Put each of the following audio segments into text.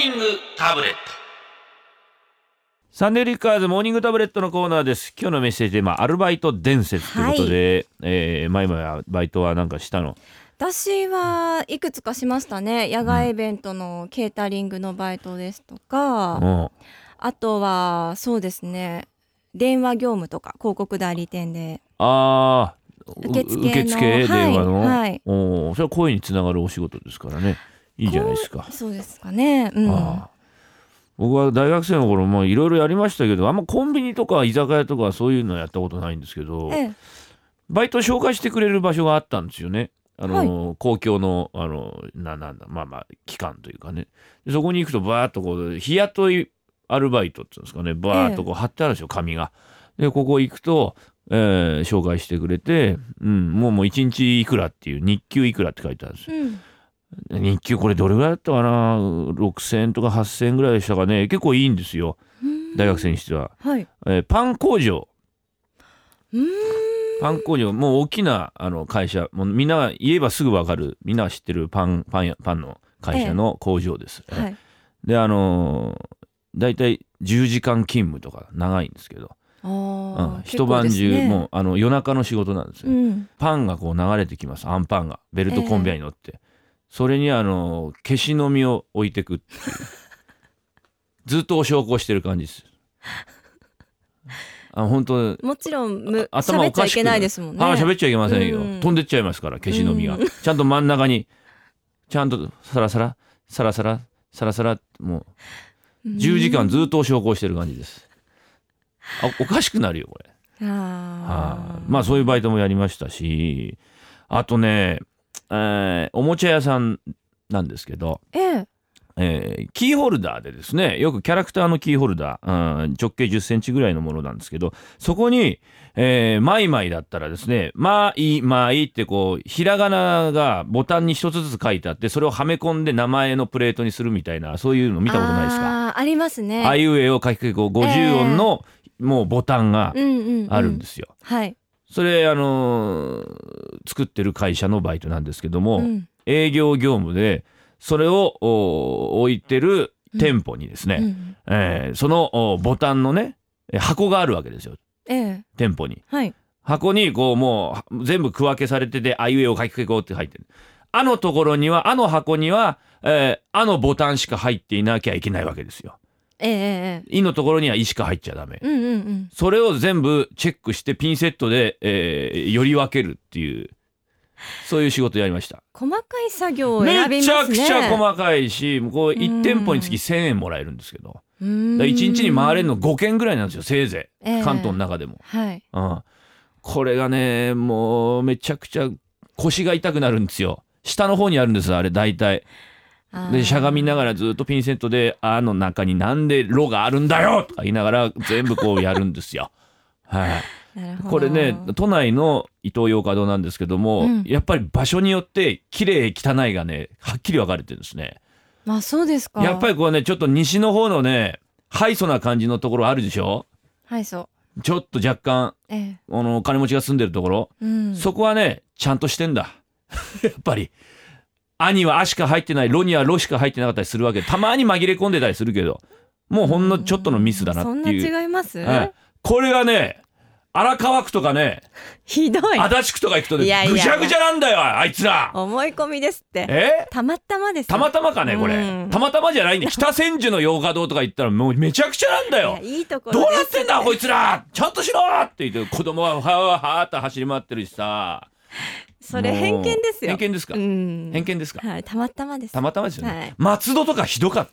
ニングタブレット。サンデーリッカーズモーニングタブレットのコーナーです。今日のメッセージテーマアルバイト伝説ということで、えー、前々はバイトはなんかしたの？私はいくつかしましたね。野外イベントのケータリングのバイトですとか、うん。あとはそうですね。電話業務とか広告代理店で。ああ受付の受付はい電話の、はい。おーそれは声につながるお仕事ですからねいいじゃないですか、そうですかね。うん。ああ。僕は大学生の頃もいろいろやりましたけどあんまコンビニとか居酒屋とかそういうのやったことないんですけど、ええ。バイト紹介してくれる場所があったんですよね。あの、公共のあのななんだまあまあ機関というかね。でそこに行くとバーッとこう日雇いアルバイトっていうんですかね。バーッとこう貼ってあるんですよ紙が。でここ行くと、えー紹介してくれて、うん、もうもう1日いくらっていう日給いくらって書いてあるんですよ。うん日給これどれぐらいだったかな？6,000円とか8,000円ぐらいでしたかね。結構いいんですよ。大学生にしては。はい。えーパン工場。パン工場。もう大きなあの会社。もうみんなが言えばすぐ分かる。みんなが知ってるパンパンやパンの会社の工場です。はい。であのー大体10時間勤務とか長いんですけど、あうん。ー一晩中、ね。もうあの夜中の仕事なんですよ、うん。パンがこう流れてきます。あんパンが。ベルトコンベヤーに乗って、それにあのー消しの実を置いてくっていう。ずっとお焼香してる感じです。あ本当もちろんむあ頭おかしくないですもんね。ああ喋っちゃいけませんよ、うん。飛んでっちゃいますから消しの実が、うん。ちゃんと真ん中にちゃんとサラサラサラサラサラサラもう10時間ずっとお焼香してる感じです。あおかしくなるよこれ。あはーい。まあそういうバイトもやりましたしあとね、えーおもちゃ屋さんなんですけど、ええ。えーキーホルダーでですねよくキャラクターのキーホルダー、うん直径1 0センチぐらいのものなんですけどそこに、えーマイマイだったらですね「まいまい」ってこうひらがながボタンに一つずつ書いてあってそれをはめ込んで名前のプレートにするみたいなそういうの見たことないですか？あーありますね。あいうえを書きこう50音のもうボタンがうんうんうん。あるんですよ。はいそれあのー作ってる会社のバイトなんですけども、うん。営業業務でそれをお置いてる店舗にですね、うんえーそのおボタンのねえ箱があるわけですよ。ええ。店舗に。はい。箱にこうもう全部区分けされてて「あいうえを書きこう」って入ってる。あのところにはあの箱には、えーあのボタンしか入っていなきゃいけないわけですよええええ「い」のところには「い」しか入っちゃダメ。うんうんうん。それを全部チェックしてピンセットで、えー、より分けるっていうそういう仕事やりました。細かい作業をめ選びますね。ちゃくちゃ細かいしこううん1店舗につき1,000円もらえるんですけど。うーん。だ1日に回れるの5件ぐらいなんですよせいぜええ。い関東の中でも、はい。うん、これがねもうめちゃくちゃ腰が痛くなるんですよ。下の方にあるんですあれ大体でしゃがみながらずっとピンセットで「あ」の中になんで「ロ」があるんだよ！とか言いながら全部こうやるんですよ。はい、これね都内のイトーヨーカドーなんですけども、うん。やっぱり場所によって綺麗汚いがねはっきり分かれてるんですね。まあそうですか。やっぱりこうねちょっと西の方のねハイソな感じのところあるでしょ？はいそうちょっと若干ええ。あのお金持ちが住んでるところ、うん。そこはねちゃんとしてんだ。やっぱり「あ」には「あ」しか入ってない「ろ」には「ろ」しか入ってなかったりするわけ。たまに紛れ込んでたりするけど。もうほんのちょっとのミスだなそんなっていう、違います？はいこれがね荒川区とかねひどい。足立区とか行くとねぐちゃぐちゃなんだよあいつら。思い込みですって。え？たまたまです。たまたまかねこれ、うん。たまたまじゃないんで 北千住の洋華堂とか行ったらもうめちゃくちゃなんだいよやいいところどうなってんだこいつら。ちゃんとしろって言って子供ははーはーって走り回ってるしさそれ偏見ですよ。偏見ですか、うん。偏見ですか？はいたまたまです。たまたまですよね、はい。松戸とかひどかった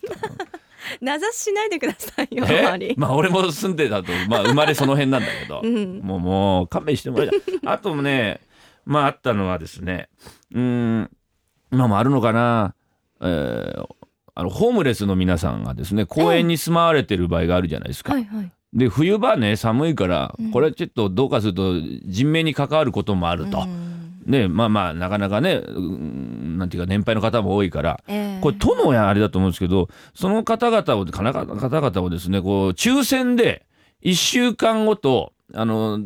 名指ししないでくださいよあまあ俺も住んでたとまあ生まれその辺なんだけど、うん。もうもう勘弁してもらいたいあともねまああったのはですねうーん今もあるのかな？えーあのホームレスの皆さんがですね公園に住まわれてる場合があるじゃないですか。はいはい。で冬場ね寒いからうん。これちょっとどうかすると人命に関わることもあると。うんねまあまあなかなかねうんなんていうか年配の方も多いからええ。これ都のあれだと思うんですけどその方々をかな方々をですねこう抽選で1週間ごとあの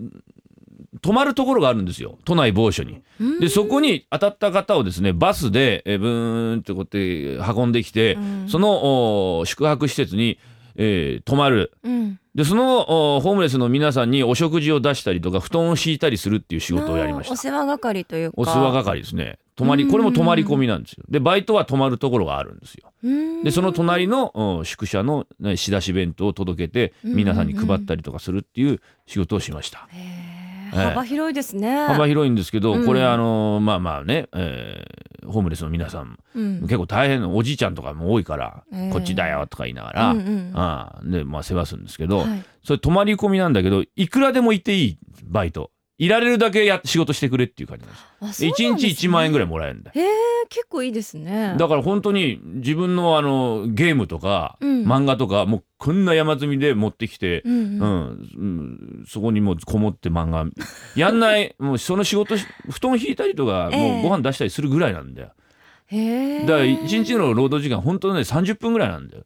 泊まるところがあるんですよ。都内某所に。うん。でそこに当たった方をですねバスでえーブーンってこうやって運んできて、うん。そのお宿泊施設に、えー泊まる。うんでそのおホームレスの皆さんにお食事を出したりとか布団を敷いたりするっていう仕事をやりました。お世話係というか。お世話係ですね。泊まりこれも泊まり込みなんですよ。でバイトは泊まるところがあるんですよ。うん。でその隣のお宿舎のね仕出し弁当を届けてうん皆さんに配ったりとかするっていう仕事をしました、へー。ええ幅広いですね。幅広いんですけど、うん。これあのまあまあね、えーホームレスの皆さんうん。結構大変なおじいちゃんとかも多いから、ええ。こっちだよとか言いながら、ああでまあ世話するんですけど、はい。それ泊まり込みなんだけどいくらでもいていいバイトいられるだけや仕事してくれっていう感じなんです。あそう1日なんですね。1万円ぐらいもらえるんだよ。へえ結構いいですね。だから本当に自分のあのゲームとか、うん。漫画とかもうこんな山積みで持ってきて、うんううんんうんそこにもうこもって漫画。やんないもうその仕事し布団引いたりとか、ええ。もうご飯出したりするぐらいなんだよ。へえだから1日の労働時間本当にね30分ぐらいなんだよ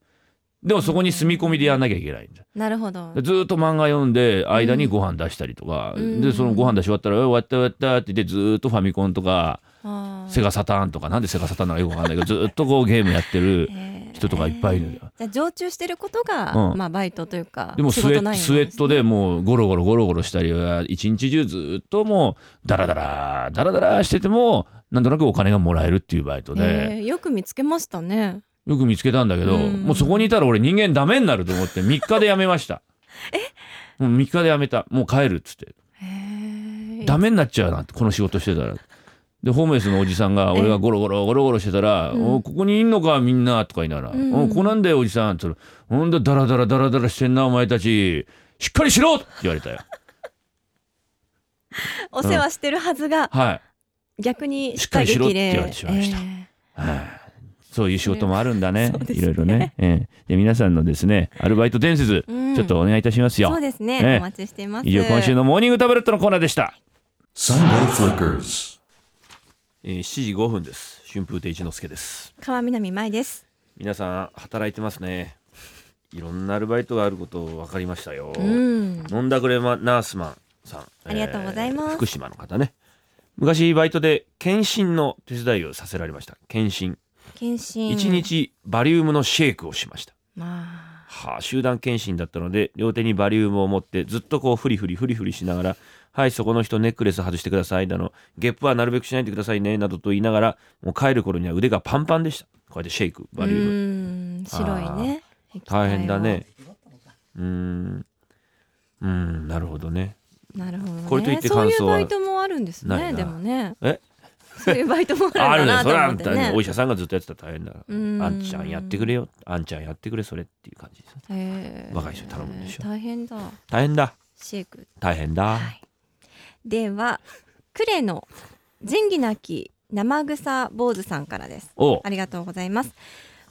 でもそこに住み込みでやんなきゃいけないんだ。よなるほど。でずーっと漫画読んで間にご飯出したりとか、うん。でそのご飯出し終わったら「終わった終わった」って言ってずーっとファミコンとかセガサターンとか。なんでセガサターンなのかよくわかんないけどずーっとこうゲームやってる人とかいっぱいいるんだよ。じゃあ常駐してることが、うん。まあバイトというかでもスウェスウェットでもうゴロゴロゴロゴロしたりは一日中ずーっともうダラダラダラダラしててもなんとなくお金がもらえるっていうバイトで。へー。よく見つけましたねよく見つけたんだけど、うん。もうそこにいたら俺人間ダメになると思って3日で辞めました。え？もう3日で辞めた。もう帰るっつって。へえダメになっちゃうなってこの仕事してたら。でホームレスのおじさんが俺がゴロゴロゴロゴロしてたら「うん。おここにいんのかみんな」とか言いながら「うん。おここなんだよおじさん」って言ったら「ほんでダラダラダラダラしてんなお前たち。しっかりしろ!」って言われたよ。お世話してるはずが、はい。逆にしっかりしろってで言われてしまいました。えはいそういう仕事もあるんだねいろいろね。ええで皆さんのですねアルバイト伝説、うんちょっとお願いいたしますよ。ーそうですね、ええお待ちしています以上今週のモーニングタブレットのコーナーでした。Sunday Flickers. えー、7時5分です。春風亭一之輔です。川南舞です皆さん働いてますね。いろんなアルバイトがあること分かりましたよ。うん飲んだくれまナースマンさん。ありがとうございます福島の方ね。昔バイトで検診の手伝いをさせられました。検診。検診。一日バリウムのシェイクをしました。まはあ、集団検診だったので両手にバリウムを持ってずっとこうフリフリフリフリしながら「はいそこの人ネックレス外してください」だの「ゲップはなるべくしないでくださいね」などと言いながらもう帰る頃には腕がパンパンでした。こうやってシェイクあバリウム。うん白いね。大変だね。液うーん。うーんなるほどね。なるほど、ね、これといってそういう感想はバイトもあるんですねでもね。え？そういうバイトもああるるんだなと思ってね。お医者さんがずっとやってたら大変だ。うん。あんちゃんやってくれよ。あんちゃんやってくれそれっていう感じですへー。若い人に頼むんでしょ。大変だ。大変だ。シェイク。大変だ、はい。ではクレの仁義なき生草坊主さんからです。ありがとうございます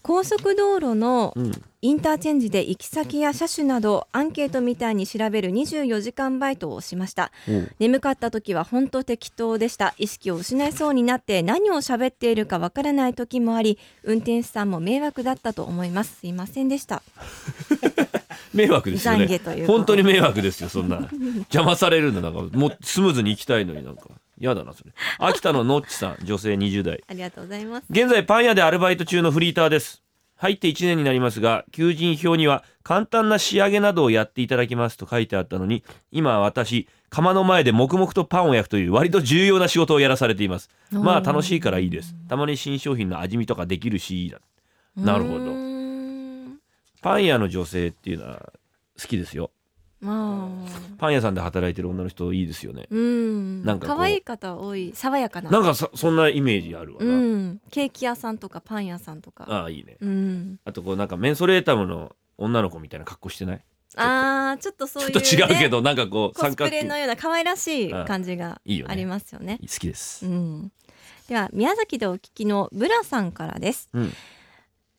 高速道路のうん。インターチェンジで行き先や車種などアンケートみたいに調べる24時間バイトをしました。おう眠かった時は本当適当でした。意識を失いそうになって何を喋っているかわからない時もあり運転手さんも迷惑だったと思います。すいませんでした。迷惑ですよね。本当に迷惑ですよそんな。邪魔されるんだなんかもうスムーズに行きたいのになんか嫌だなそれ。秋田ののっちさん女性20代。ありがとうございます。現在パン屋でアルバイト中のフリーターです。入って1年になりますが求人票には簡単な仕上げなどをやっていただきますと書いてあったのに今は私窯の前で黙々とパンを焼くという割と重要な仕事をやらされています。まあ楽しいからいいです。たまに新商品の味見とかできるしだ。なるほど。パン屋の女性っていうのは好きですよ。まあパン屋さんで働いてる女の人いいですよね。うん。なんか可愛い方多い爽やかな。なんかそそんなイメージあるわうな、ん。ケーキ屋さんとかパン屋さんとか。ああいいね。うん。あとこうなんかメンソレータムの女の子みたいな格好してない？あーちょっとそういう、ね、ちょっと違うけどなんかこうコスプレ形のような可愛らしい感じがいいよね。ありますよね。好きです。うん、では宮崎でお聞きのブラさんからです。うん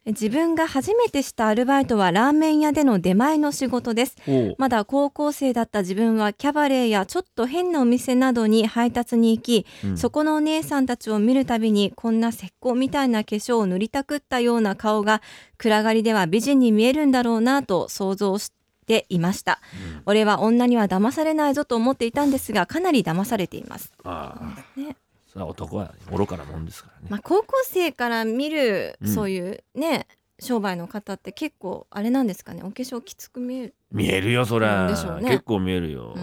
自分が初めてしたアルバイトはラーメン屋での出前の仕事です。まだ高校生だった自分はキャバレーやちょっと変なお店などに配達に行き、うん。そこのお姉さんたちを見るたびにこんな石膏みたいな化粧を塗りたくったような顔が暗がりでは美人に見えるんだろうなと想像していました、俺は女には騙されないぞと思っていたんですがかなり騙されています、それは男は愚かなもんですからね、まあ、高校生から見るうん。そういうね、商売の方って結構あれなんですかね。お化粧きつく見える。見えるよそりゃ、ね。結構見えるよ、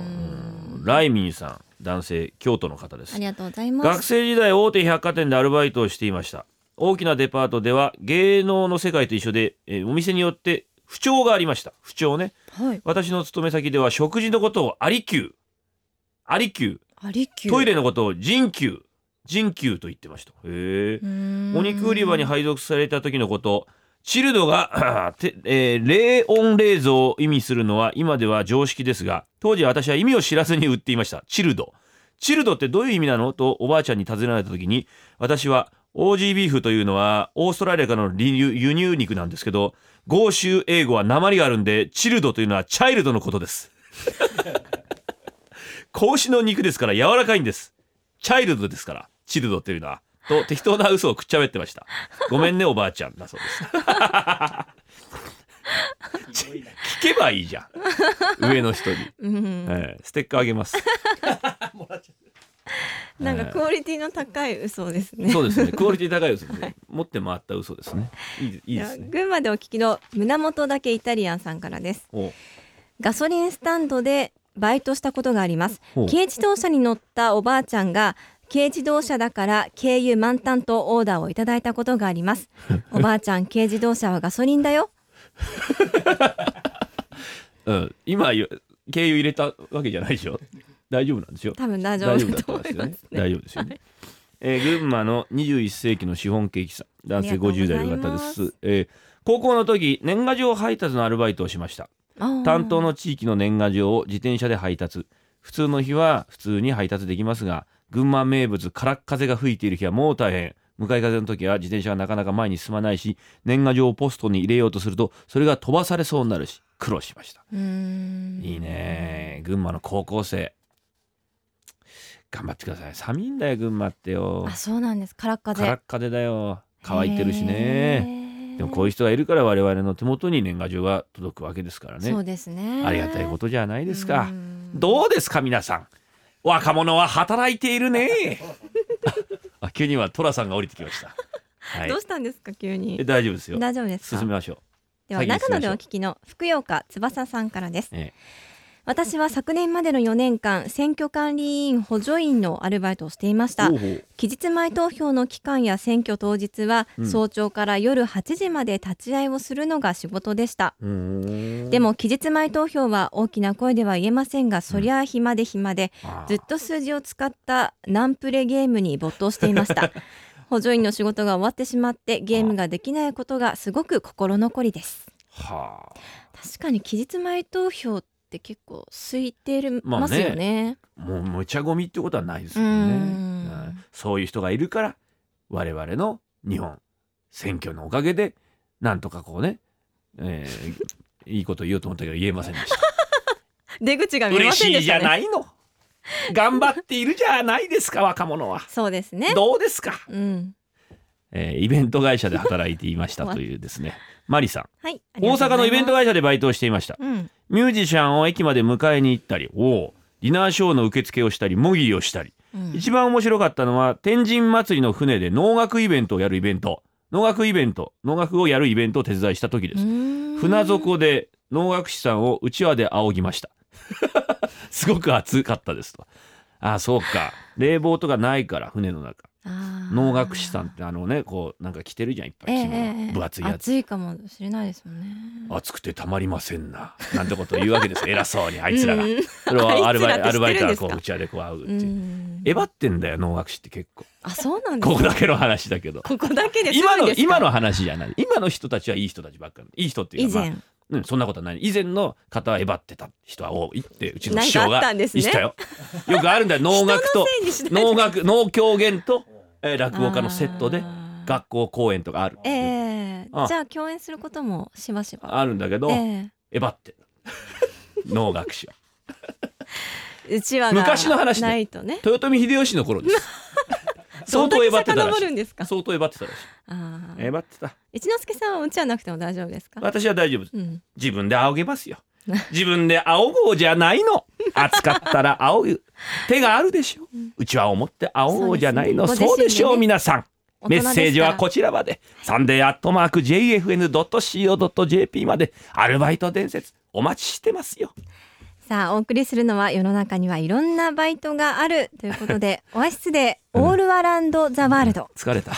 ライミンさん男性京都の方です。ありがとうございます。学生時代大手百貨店でアルバイトをしていました。大きなデパートでは芸能の世界と一緒で、えーお店によって不調がありました。不調ね。はい。私の勤め先では食事のことをアリキュー。アリキュー。アリキュー。トイレのことを人球人球と言ってました。へお肉売り場に配属された時のこと。チルドが、てえー冷温冷蔵を意味するのは今では常識ですが当時は私は意味を知らずに売っていました。チルド。チルドってどういう意味なのとおばあちゃんに尋ねられた時に私はオージービーフというのはオーストラリアからの輸入輸入肉なんですけど豪州英語は鉛があるんでチルドというのはチャイルドのことです。子牛の肉ですから柔らかいんです。チャイルドですからチルドというのはと適当な嘘をくっちゃべってました。ごめんねおばあちゃんだそうです。聞けばいいじゃん。上の人に、うん。えーステッカーあげます。なんかクオリティの高い嘘ですね。そうですね。クオリティ高い嘘ですね。持って回った嘘ですね。いいいいですね。や群馬でお聞きの胸元だけイタリアンさんからです。おガソリンスタンドでバイトしたことがあります。軽自動車に乗ったおばあちゃんが軽自動車だから軽油満タンとオーダーをいただいたことがあります。おばあちゃん軽自動車はガソリンだよ。うん、今よ経由入れたわけじゃないでしょ？大丈夫なんですよ多分大丈夫だと思いますね。大丈夫ですよね、えー群馬の21世紀のシフォンケーキさん。男性ありがとうござい50ます。代の方です、えー高校の時年賀状配達のアルバイトをしました。担当の地域の年賀状を自転車で配達普通の日は普通に配達できますが群馬名物からっ風が吹いている日はもう大変。向かい風の時は自転車がなかなか前に進まないし年賀状をポストに入れようとするとそれが飛ばされそうになるし苦労しました。いいね。群馬の高校生。頑張ってください。寒いんだよ群馬ってよ。あそうなんです。からっ風。からっ風だよ。乾いてるしね。ねでもこういう人がいるから我々の手元に年賀状が届くわけですからね。そうですね。ありがたいことじゃないですか。うんどうですか皆さん？若者は働いているね。あ急には寅さんが降りてきました。はい。どうしたんですか急えに大丈夫ですよ。大丈夫ですか？進めましょでは長野でお聞きの福岡翼さんからです。う、え私は昨年までの4年間選挙管理委員補助員のアルバイトをしていました。期日前投票の期間や選挙当日は、うん。早朝から夜8時まで立ち会いをするのが仕事でした。でも期日前投票は大きな声では言えませんがそりゃあ暇で暇でずっと数字を使ったナンプレゲームに没頭していました。補助員の仕事が終わってしまってゲームができないことがすごく心残りです。はあ。確かに期日前投票って結構空いてるますよね,、もうむちゃゴミってことはないですもうんね。ん。はい。そういう人がいるから我々の日本選挙のおかげでなんとかこうね、えー いいこと言おうと思ったけど言えませんでした。出口が見えま嬉しいじせんでしたね。ゃないの。頑張っているじゃないですか 若者は。そうですね。どうですか、うん。えーイベント会社で働いていましたというですね。マリさん。はい大阪のイベント会社でバイトをしていました。うんミュージシャンを駅まで迎えに行ったりおうディナーショーの受付をしたり模擬をしたり。うん。一番面白かったのは天神祭りの船で能楽イベントをやるイベント。能楽イベント能楽をやるイベントを手伝いした時です。船底で能楽師さんをうちわで仰ぎました。すごく暑かったですと。ああそうか。冷房とかないから船の中能楽師さんってあのねこうなんか着てるじゃんいっぱい着物、ええ分厚いやつ。暑いかもしれないですもんね。暑くてたまりませんななんてことを言うわけです 偉そうにあいつらが、うん。それはアルバイアルバイトが知ってるん。ですかこううちわでこう会うっていう、うんえばってんだよ能楽師って結構。あそうなんですこかこだけの話だけど。ここだけです今の今の話じゃない。今の人たちはいい人たちばっかり。いい人っていうか、まあうん、そんなことはない。以前の方はえばってた人は多いってうちの師匠が言ったよ。よくあるんだよ。能楽と。能楽能狂言と、えー落語家のセットで学校公演とかあるええ。あ。じゃあ共演することもしばしば。あるんだけど、ええ。ばって。能楽師うちわが昔の話ね。ないとね。豊臣秀吉の頃です。相当えばってたらしい。遡るんですか？相当えばってたらしい。あえーばってた。一之輔さんはうちわなくても大丈夫ですか？私は大丈夫うん。自分で仰げますよ。自分で仰ごうじゃないの暑かったら仰ぐ手があるでしょ？うちは思って仰ごうじゃないの。そそうねご自身でしょう皆さん。メッセージはこちらまで。サンデーアットマーク JFN.CO.JP まで。アルバイト伝説お待ちしてますよ。さあお送りするのは世の中にはいろんなバイトがあるということでオアシスでオールアランドザワールド。疲れた